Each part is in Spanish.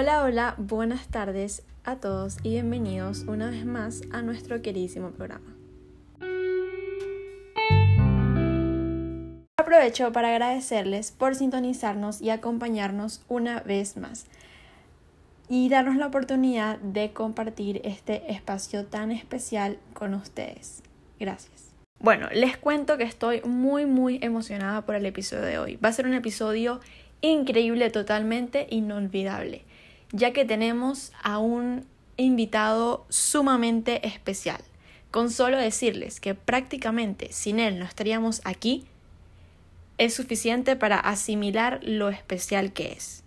Hola, hola, buenas tardes a todos y bienvenidos una vez más a nuestro queridísimo programa. Aprovecho para agradecerles por sintonizarnos y acompañarnos una vez más y darnos la oportunidad de compartir este espacio tan especial con ustedes. Gracias. Bueno, les cuento que estoy muy muy emocionada por el episodio de hoy. Va a ser un episodio increíble, totalmente inolvidable, ya que tenemos a un invitado sumamente especial. Con solo decirles que prácticamente sin él no estaríamos aquí, es suficiente para asimilar lo especial que es.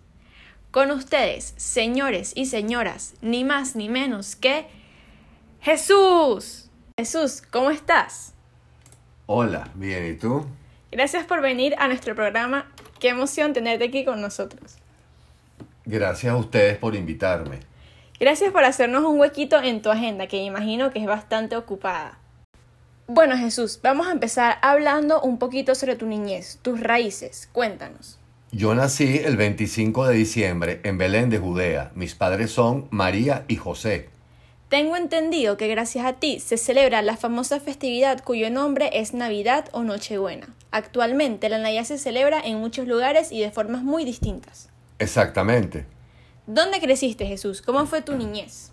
Con ustedes, señores y señoras, ni más ni menos que Jesús. Jesús, ¿cómo estás? Hola, bien, ¿y tú? Gracias por venir a nuestro programa. Qué emoción tenerte aquí con nosotros. Gracias a ustedes por invitarme. Gracias por hacernos un huequito en tu agenda, que imagino que es bastante ocupada. Bueno, Jesús, vamos a empezar hablando un poquito sobre tu niñez, tus raíces. Cuéntanos. Yo nací el 25 de diciembre en Belén de Judea. Mis padres son María y José. Tengo entendido que gracias a ti se celebra la famosa festividad cuyo nombre es Navidad o Nochebuena. Actualmente la Navidad se celebra en muchos lugares y de formas muy distintas. Exactamente. ¿Dónde creciste, Jesús? ¿Cómo fue tu niñez?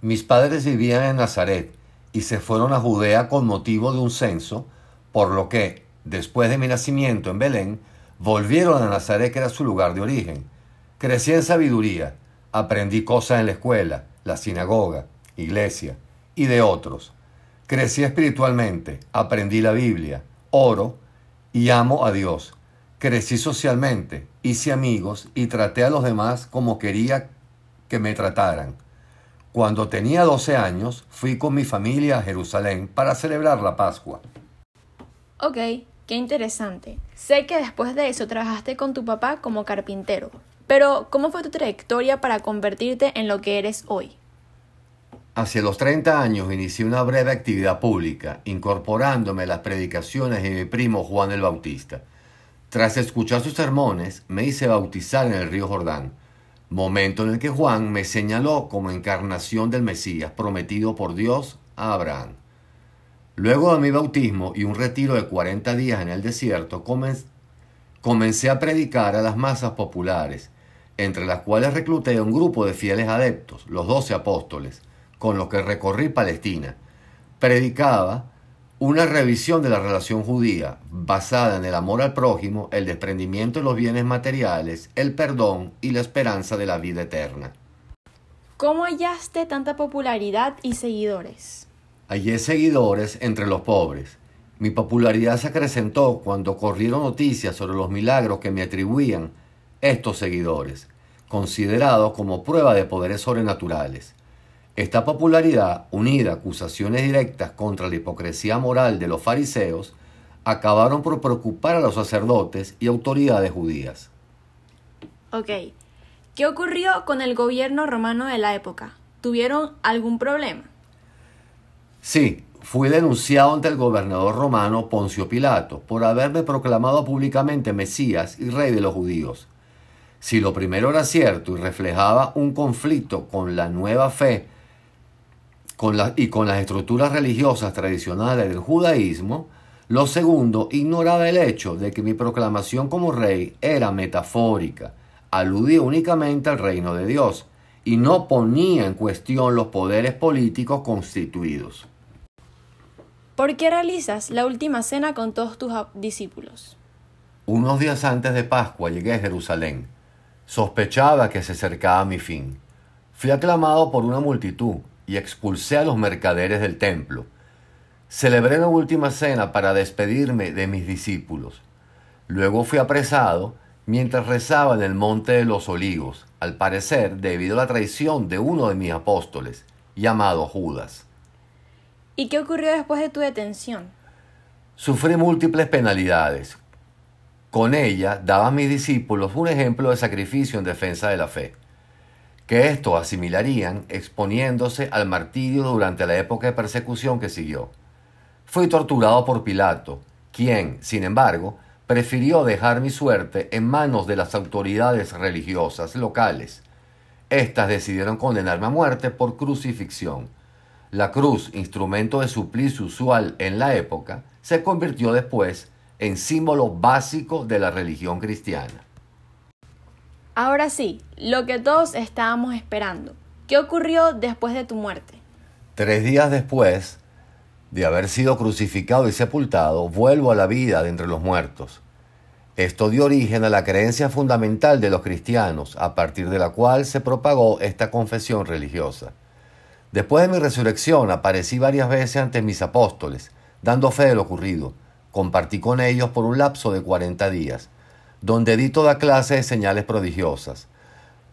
Mis padres vivían en Nazaret y se fueron a Judea con motivo de un censo, por lo que, después de mi nacimiento en Belén, Volvieron a Nazaret, que era su lugar de origen. Crecí en sabiduría, aprendí cosas en la escuela, la sinagoga, iglesia y de otros. Crecí espiritualmente, aprendí la Biblia, oro y amo a Dios. Crecí socialmente, hice amigos y traté a los demás como quería que me trataran. Cuando tenía 12 años, fui con mi familia a Jerusalén para celebrar la Pascua. Ok, Qué interesante. Sé que después de eso trabajaste con tu papá como carpintero, pero ¿cómo fue tu trayectoria para convertirte en lo que eres hoy? Hacia los 30 años inicié una breve actividad pública, incorporándome a las predicaciones de mi primo Juan el Bautista. Tras escuchar sus sermones, me hice bautizar en el río Jordán, momento en el que Juan me señaló como encarnación del Mesías prometido por Dios a Abraham. Luego de mi bautismo y un retiro de 40 días en el desierto, comencé a predicar a las masas populares, entre las cuales recluté a un grupo de fieles adeptos, los doce apóstoles, con los que recorrí Palestina. Predicaba una revisión de la relación judía, basada en el amor al prójimo, el desprendimiento de los bienes materiales, el perdón y la esperanza de la vida eterna. ¿Cómo hallaste tanta popularidad y seguidores? Hallé seguidores entre los pobres. Mi popularidad se acrecentó cuando corrieron noticias sobre los milagros que me atribuían estos seguidores, considerados como prueba de poderes sobrenaturales. Esta popularidad, unida a acusaciones directas contra la hipocresía moral de los fariseos, acabaron por preocupar a los sacerdotes y autoridades judías. Ok, ¿qué ocurrió con el gobierno romano de la época? ¿Tuvieron algún problema? Sí, fui denunciado ante el gobernador romano Poncio Pilato por haberme proclamado públicamente Mesías y rey de los judíos. Si lo primero era cierto y reflejaba un conflicto con la nueva fe y con las estructuras religiosas tradicionales del judaísmo, lo segundo ignoraba el hecho de que mi proclamación como rey era metafórica, aludía únicamente al reino de Dios y no ponía en cuestión los poderes políticos constituidos. ¿Por qué realizas la última cena con todos tus discípulos? Unos días antes de Pascua llegué a Jerusalén. Sospechaba que se acercaba mi fin. Fui aclamado por una multitud y expulsé a los mercaderes del templo. Celebré la última cena para despedirme de mis discípulos. Luego fui apresado mientras rezaba en el monte de los olivos, al parecer debido a la traición de uno de mis apóstoles, llamado Judas. ¿Y qué ocurrió después de tu detención? Sufrí múltiples penalidades. Con ella daba a mis discípulos un ejemplo de sacrificio en defensa de la fe, que esto asimilarían exponiéndose al martirio durante la época de persecución que siguió. Fui torturado por Pilato, quien, sin embargo, prefirió dejar mi suerte en manos de las autoridades religiosas locales. Estas decidieron condenarme a muerte por crucifixión. La cruz, instrumento de suplicio usual en la época, se convirtió después en símbolo básico de la religión cristiana. Ahora sí, lo que todos estábamos esperando. ¿Qué ocurrió después de tu muerte? Tres días después de haber sido crucificado y sepultado, vuelvo a la vida de entre los muertos. Esto dio origen a la creencia fundamental de los cristianos, a partir de la cual se propagó esta confesión religiosa. Después de mi resurrección aparecí varias veces ante mis apóstoles, dando fe de lo ocurrido. Compartí con ellos por un lapso de cuarenta días, donde di toda clase de señales prodigiosas.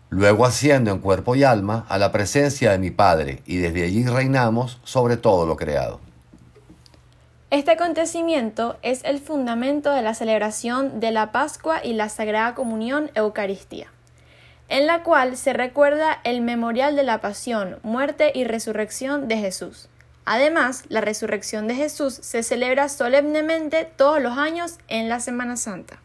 Luego asciendo en cuerpo y alma a la presencia de mi Padre, y desde allí reinamos sobre todo lo creado. Este acontecimiento es el fundamento de la celebración de la Pascua y la Sagrada Comunión Eucaristía, en la cual se recuerda el memorial de la pasión, muerte y resurrección de Jesús. Además, la resurrección de Jesús se celebra solemnemente todos los años en la Semana Santa.